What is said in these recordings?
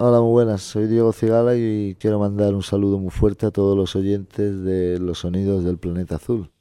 Hola, muy buenas. Soy Diego Cigala y quiero mandar un saludo muy fuerte a todos los oyentes de Los Sonidos del Planeta Azul.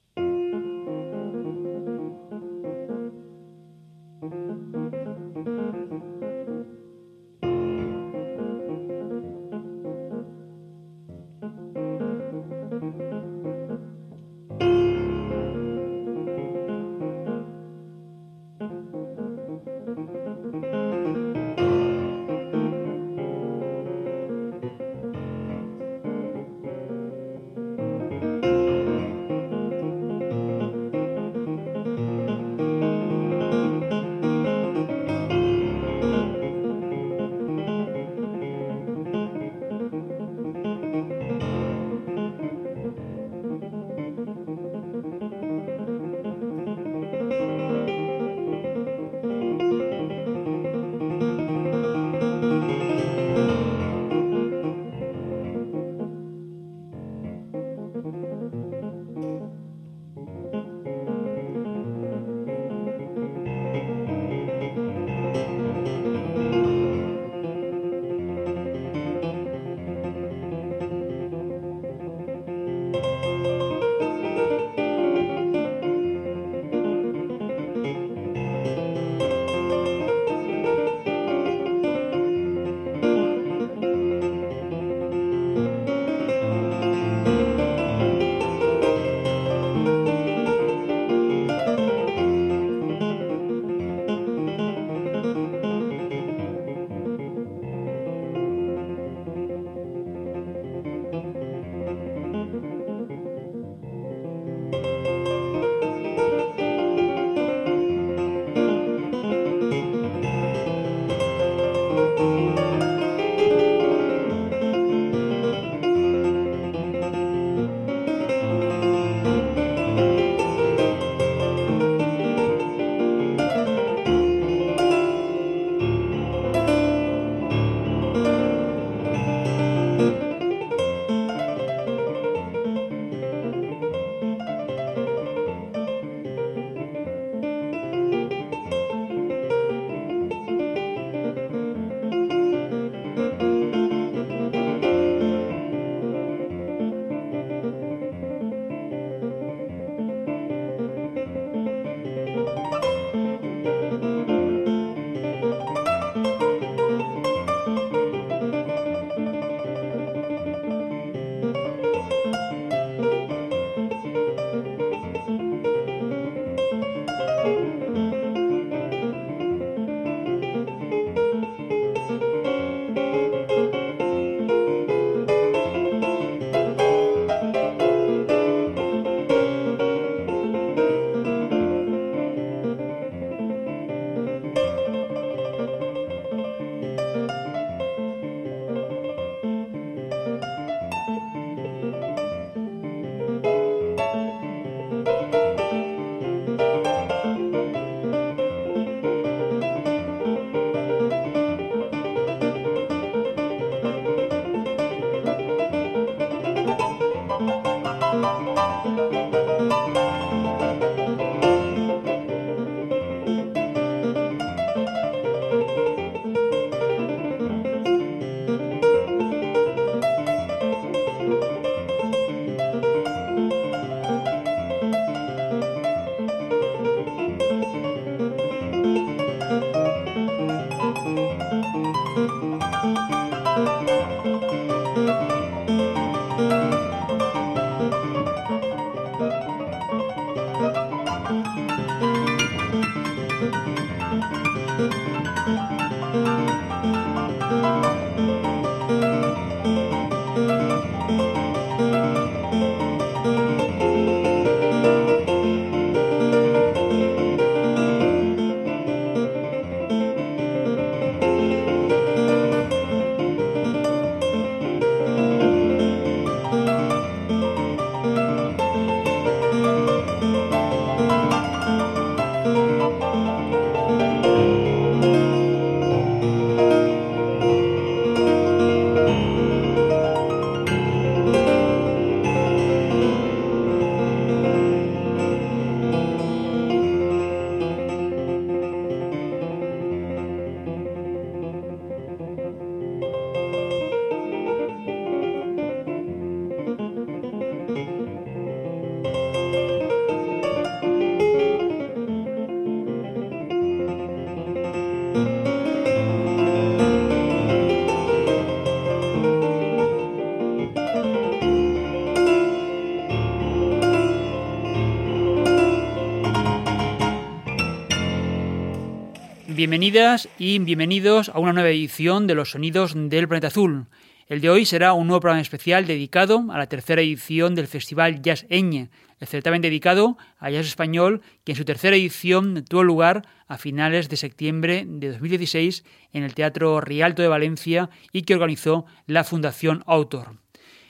Bienvenidas y bienvenidos a una nueva edición de Los Sonidos del Planeta Azul. El de hoy será un nuevo programa especial dedicado a la tercera edición del Festival Jazz Eñe, el certamen dedicado al jazz español que en su tercera edición tuvo lugar a finales de septiembre de 2016 en el Teatro Rialto de Valencia y que organizó la Fundación Autor.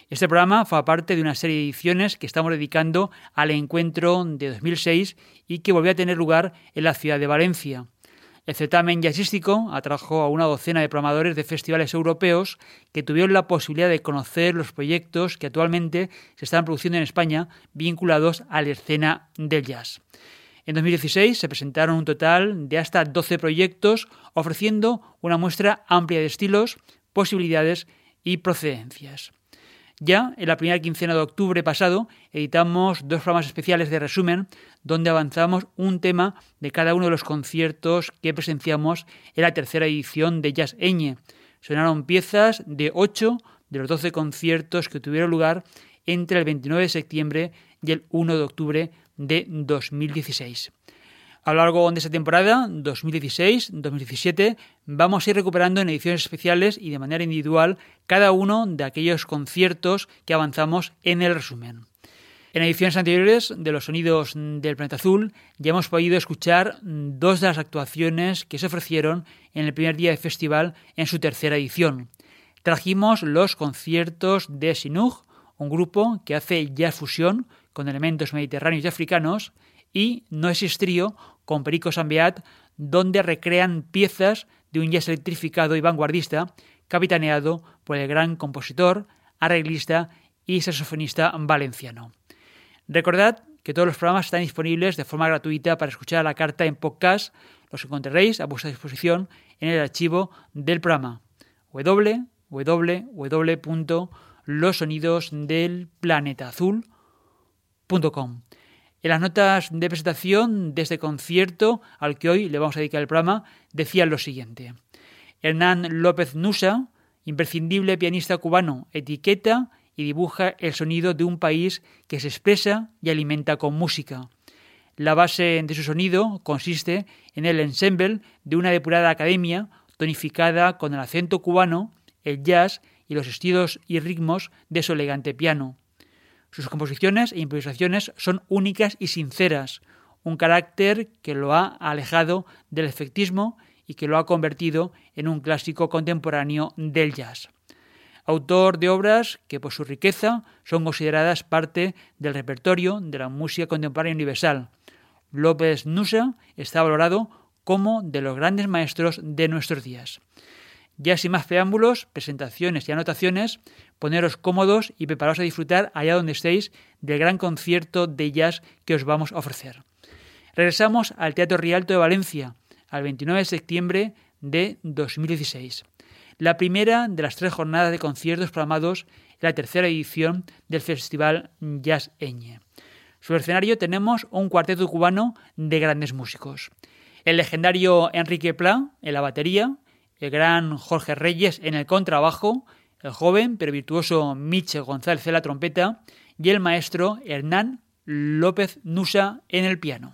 Este programa fue parte de una serie de ediciones que estamos dedicando al encuentro de 2006 y que volvió a tener lugar en la ciudad de Valencia. El certamen jazzístico atrajo a una docena de programadores de festivales europeos que tuvieron la posibilidad de conocer los proyectos que actualmente se están produciendo en España vinculados a la escena del jazz. En 2016 se presentaron un total de hasta 12 proyectos ofreciendo una muestra amplia de estilos, posibilidades y procedencias. Ya en la primera quincena de octubre pasado editamos dos programas especiales de resumen donde avanzamos un tema de cada uno de los conciertos que presenciamos en la tercera edición de Jazz Eñe. Sonaron piezas de ocho de los doce conciertos que tuvieron lugar entre el 29 de septiembre y el 1 de octubre de 2016. A lo largo de esta temporada, 2016-2017, vamos a ir recuperando en ediciones especiales y de manera individual cada uno de aquellos conciertos que avanzamos en el resumen. En ediciones anteriores de los sonidos del planeta azul ya hemos podido escuchar dos de las actuaciones que se ofrecieron en el primer día del festival en su tercera edición. Trajimos los conciertos de Sinug, un grupo que hace jazz fusión con elementos mediterráneos y africanos, y No es trío con Perico Sambeat, donde recrean piezas de un jazz electrificado y vanguardista, capitaneado por el gran compositor, arreglista y saxofonista valenciano. Recordad que todos los programas están disponibles de forma gratuita para escuchar la carta en podcast. Los encontraréis a vuestra disposición en el archivo del programa www.losonidosdelplanetaazul.com. En las notas de presentación de este concierto, al que hoy le vamos a dedicar el programa, decían lo siguiente. Hernán López Nusa, imprescindible pianista cubano, etiqueta y dibuja el sonido de un país que se expresa y alimenta con música. La base de su sonido consiste en el ensemble de una depurada academia tonificada con el acento cubano, el jazz y los estilos y ritmos de su elegante piano. Sus composiciones e improvisaciones son únicas y sinceras, un carácter que lo ha alejado del efectismo y que lo ha convertido en un clásico contemporáneo del jazz. Autor de obras que por su riqueza son consideradas parte del repertorio de la música contemporánea universal. López Nusa está valorado como de los grandes maestros de nuestros días. Ya sin más preámbulos, presentaciones y anotaciones, poneros cómodos y preparaos a disfrutar allá donde estéis del gran concierto de jazz que os vamos a ofrecer. Regresamos al Teatro Rialto de Valencia, al 29 de septiembre de 2016. La primera de las tres jornadas de conciertos programados en la tercera edición del Festival Jazz Eñe. El escenario tenemos un cuarteto cubano de grandes músicos. El legendario Enrique Pla en la batería, el gran Jorge Reyes en el contrabajo, el joven pero virtuoso Michel González en la trompeta y el maestro Hernán López Nusa en el piano.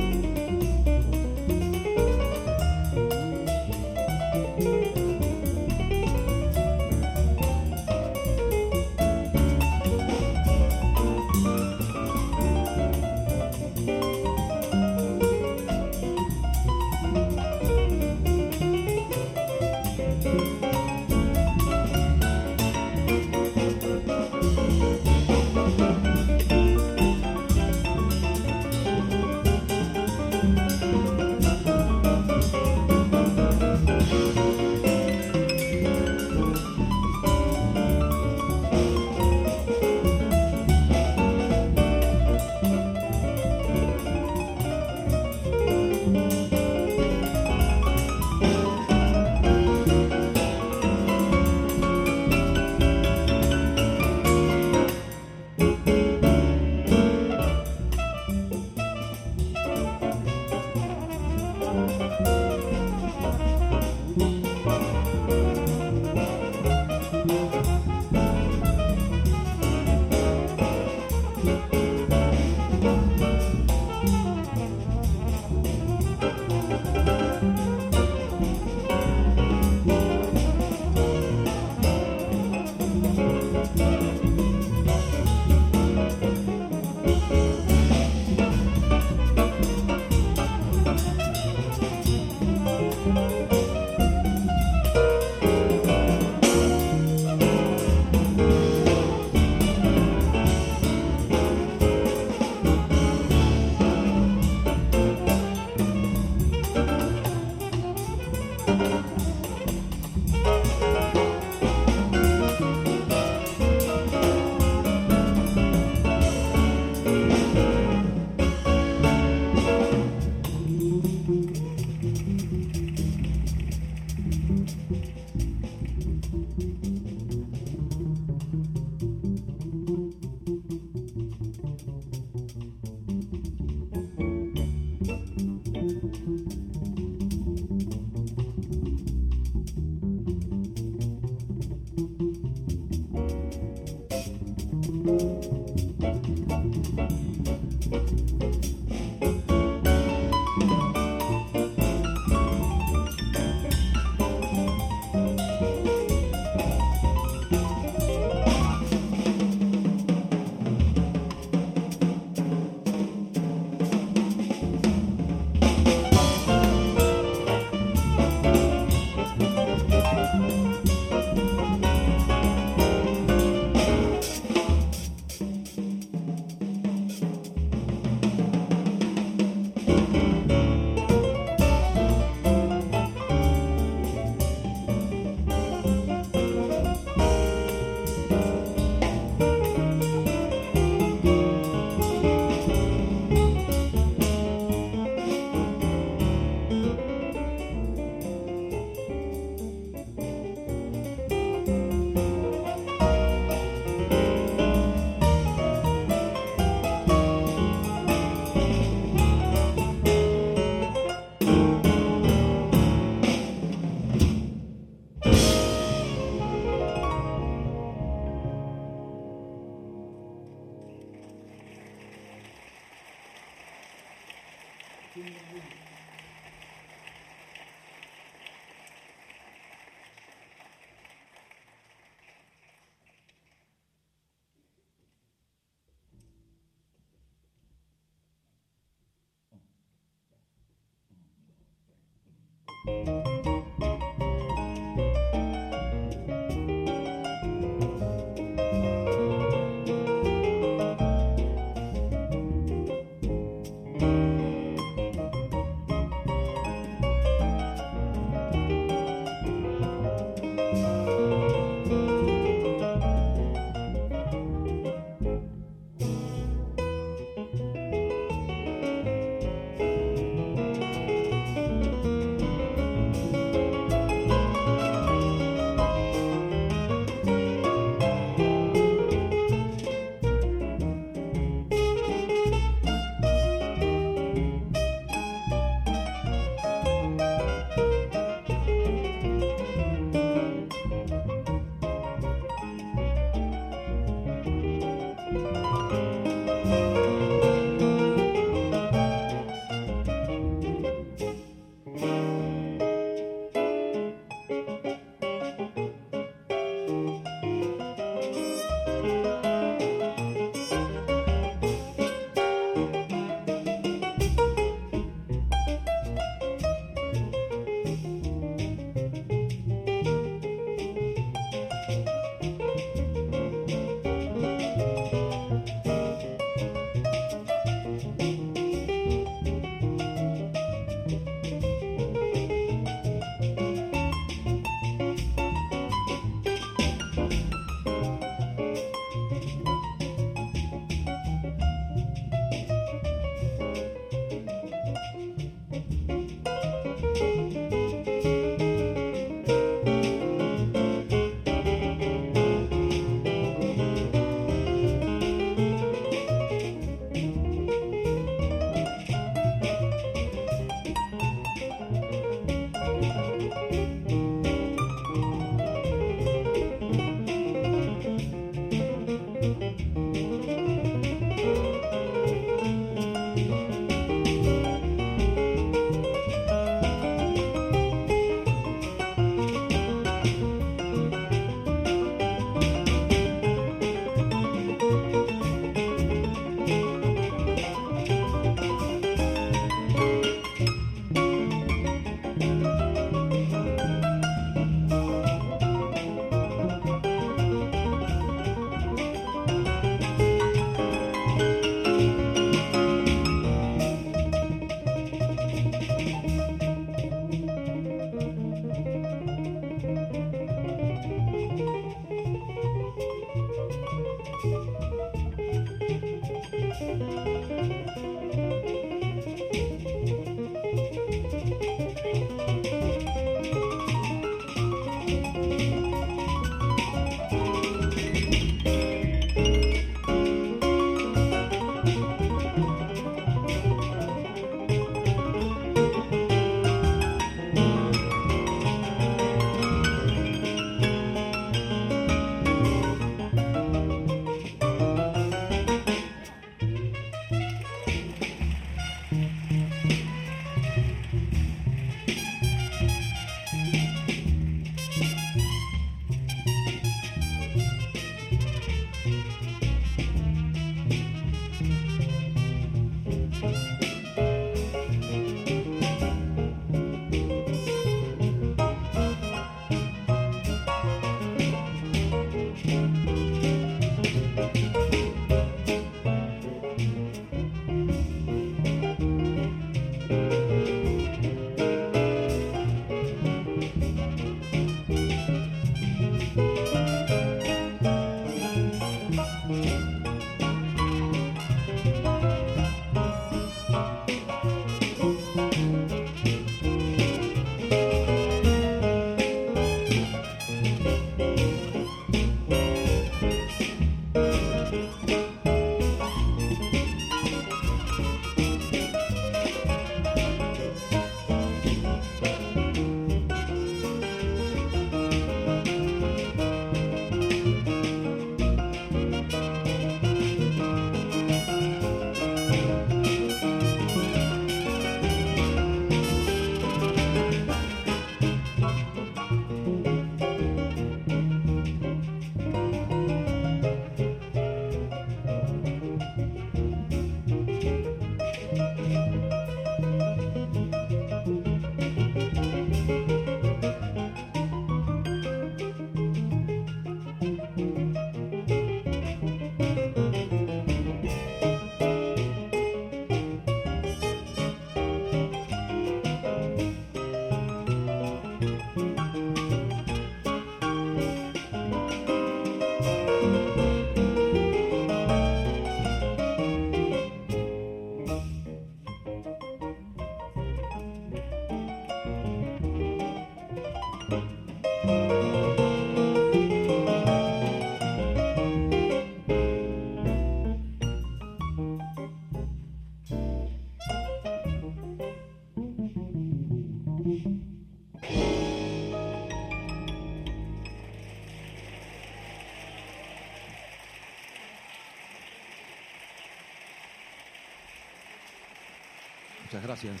Gracias.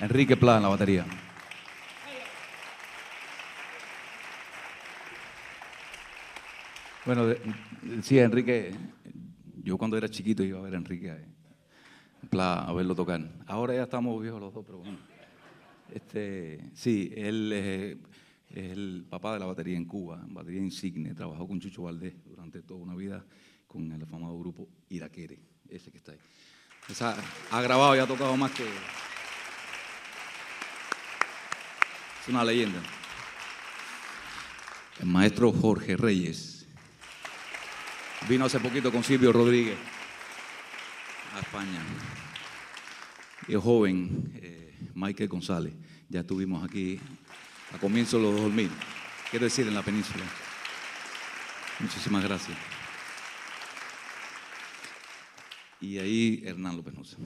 Enrique Pla en la batería. Bueno, sí, Enrique, yo cuando era chiquito iba a ver a Enrique eh, Pla a verlo tocar. Ahora ya estamos viejos los dos, pero bueno. Este, sí, él es, el papá de la batería en Cuba, batería insigne, trabajó con Chucho Valdés durante toda una vida con el afamado grupo Iraquere, ese que está ahí. ha grabado y ha tocado más que... Es una leyenda. El maestro Jorge Reyes vino hace poquito con Silvio Rodríguez a España. Y el joven eh, Michael González, ya estuvimos aquí a comienzos de los 2000, quiero decir en la península. Muchísimas gracias. Y ahí Hernán López Nusa.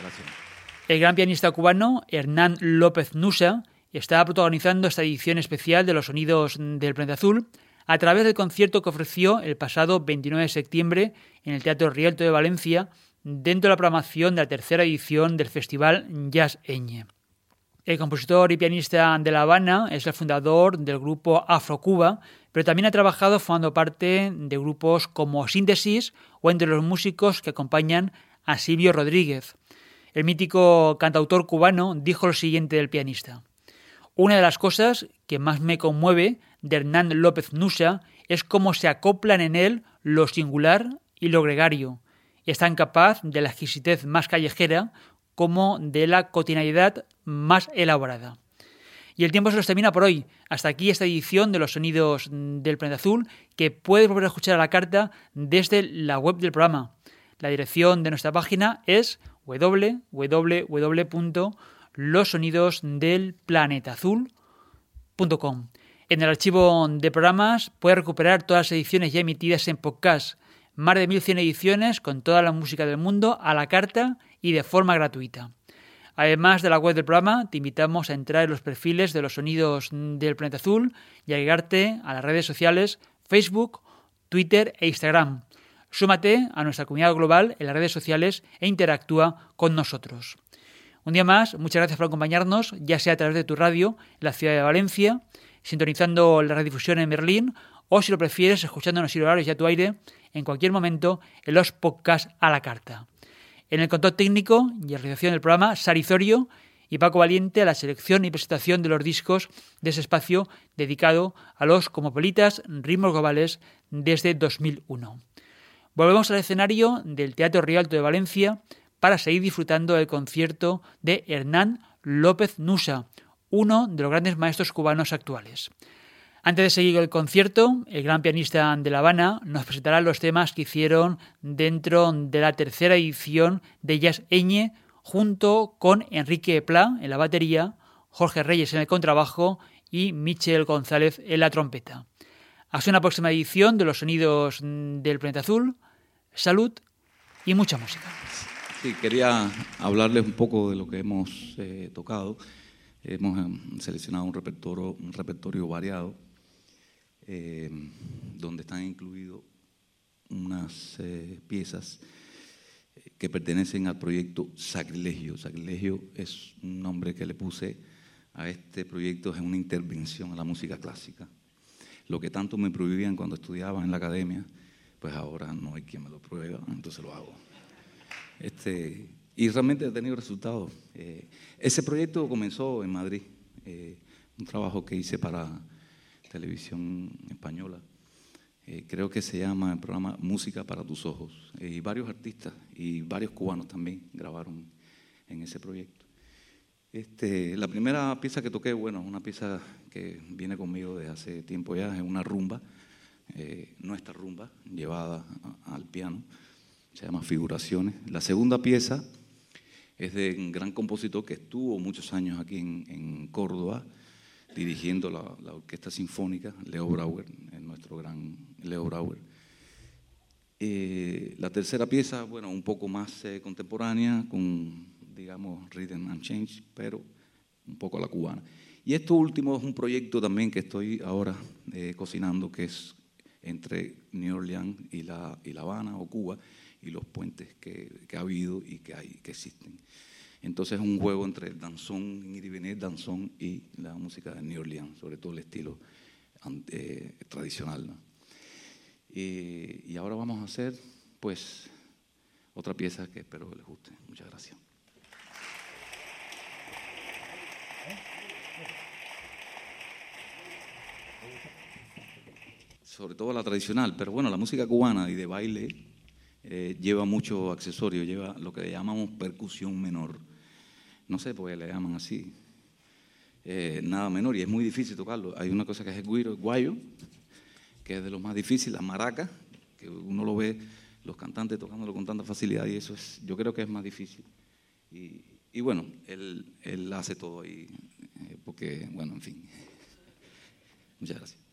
Gracias. El gran pianista cubano Hernán López Nusa está protagonizando esta edición especial de los sonidos del planeta azul a través del concierto que ofreció el pasado 29 de septiembre en el Teatro Rialto de Valencia dentro de la programación de la tercera edición del Festival Jazz Eñe. El compositor y pianista de La Habana es el fundador del grupo Afro Cuba, pero también ha trabajado formando parte de grupos como Síntesis o entre los músicos que acompañan a Silvio Rodríguez. El mítico cantautor cubano dijo lo siguiente del pianista. Una de las cosas que más me conmueve de Hernán López Nusa es cómo se acoplan en él lo singular y lo gregario. Es tan capaz de la exquisitez más callejera como de la cotidianidad más elaborada. Y el tiempo se nos termina por hoy. Hasta aquí esta edición de los sonidos del planeta azul que puedes volver a escuchar a la carta desde la web del programa. La dirección de nuestra página es www.losonidosdelplanetazul.com. En el archivo de programas puedes recuperar todas las ediciones ya emitidas en podcast, más de 1100 ediciones con toda la música del mundo a la carta y de forma gratuita. Además de la web del programa, te invitamos a entrar en los perfiles de los sonidos del planeta azul y a llegarte a las redes sociales Facebook, Twitter e Instagram. Súmate a nuestra comunidad global en las redes sociales e interactúa con nosotros. Un día más, muchas gracias por acompañarnos, ya sea a través de tu radio en la ciudad de Valencia, sintonizando la redifusión en Berlín o si lo prefieres, escuchándonos y horarios y a tu aire en cualquier momento en los podcasts a la carta. En el control técnico y realización del programa, Sarizorio y Paco Valiente a la selección y presentación de los discos de ese espacio dedicado a los cosmopolitas ritmos globales desde 2001. Volvemos al escenario del Teatro Rialto de Valencia para seguir disfrutando del concierto de Hernán López Nusa, uno de los grandes maestros cubanos actuales. Antes de seguir el concierto, el gran pianista de La Habana nos presentará los temas que hicieron dentro de la tercera edición de Jazz Eñe, junto con Enrique Pla en la batería, Jorge Reyes en el contrabajo y Michel González en la trompeta. Hasta una próxima edición de los sonidos del planeta azul. Salud y mucha música. Sí, quería hablarles un poco de lo que hemos eh, tocado. Hemos em, seleccionado un repertorio variado, eh, donde están incluidos unas eh, piezas que pertenecen al proyecto Sacrilegio. Sacrilegio es un nombre que le puse a este proyecto, es una intervención a la música clásica. Lo que tanto me prohibían cuando estudiaba en la academia, pues ahora no hay quien me lo prueba, entonces lo hago. Este, y realmente ha tenido resultados. Eh, ese proyecto comenzó en Madrid, eh, un trabajo que hice para televisión española. Eh, creo que se llama el programa Música para tus ojos. y varios artistas y varios cubanos también grabaron en ese proyecto. Este, la primera pieza que toqué, bueno, una pieza que viene conmigo de hace tiempo ya, es una rumba, eh, nuestra rumba, llevada al piano, se llama Figuraciones. La segunda pieza es de un gran compositor que estuvo muchos años aquí en, Córdoba, dirigiendo la, Orquesta Sinfónica, Leo Brauer, nuestro gran Leo Brauer. Eh, la tercera pieza, bueno, un poco más eh, contemporánea, con digamos, Rhythm and Change, pero un poco a la cubana. Y esto último es un proyecto también que estoy ahora eh, cocinando, que es entre New Orleans y La, y la Habana o Cuba, y los puentes que, que, ha habido y que, hay, que existen. Entonces es un juego entre el danzón, iribenet, danzón y la música de New Orleans, sobre todo el estilo eh, tradicional. y ahora vamos a hacer, pues, otra pieza que espero les guste. Muchas gracias. sobre todo la tradicional, pero bueno, la música cubana y de baile eh, lleva mucho accesorio, lleva lo que le llamamos percusión menor. No sé por qué le llaman así. Eh, nada menor y es muy difícil tocarlo. Hay una cosa que es el guiro, el guayo, que es de los más difíciles, la maraca, que uno lo ve los cantantes tocándolo con tanta facilidad y eso es, yo creo que es más difícil. Y, bueno, él, él hace todo ahí, eh, porque, bueno, en fin. Muchas gracias.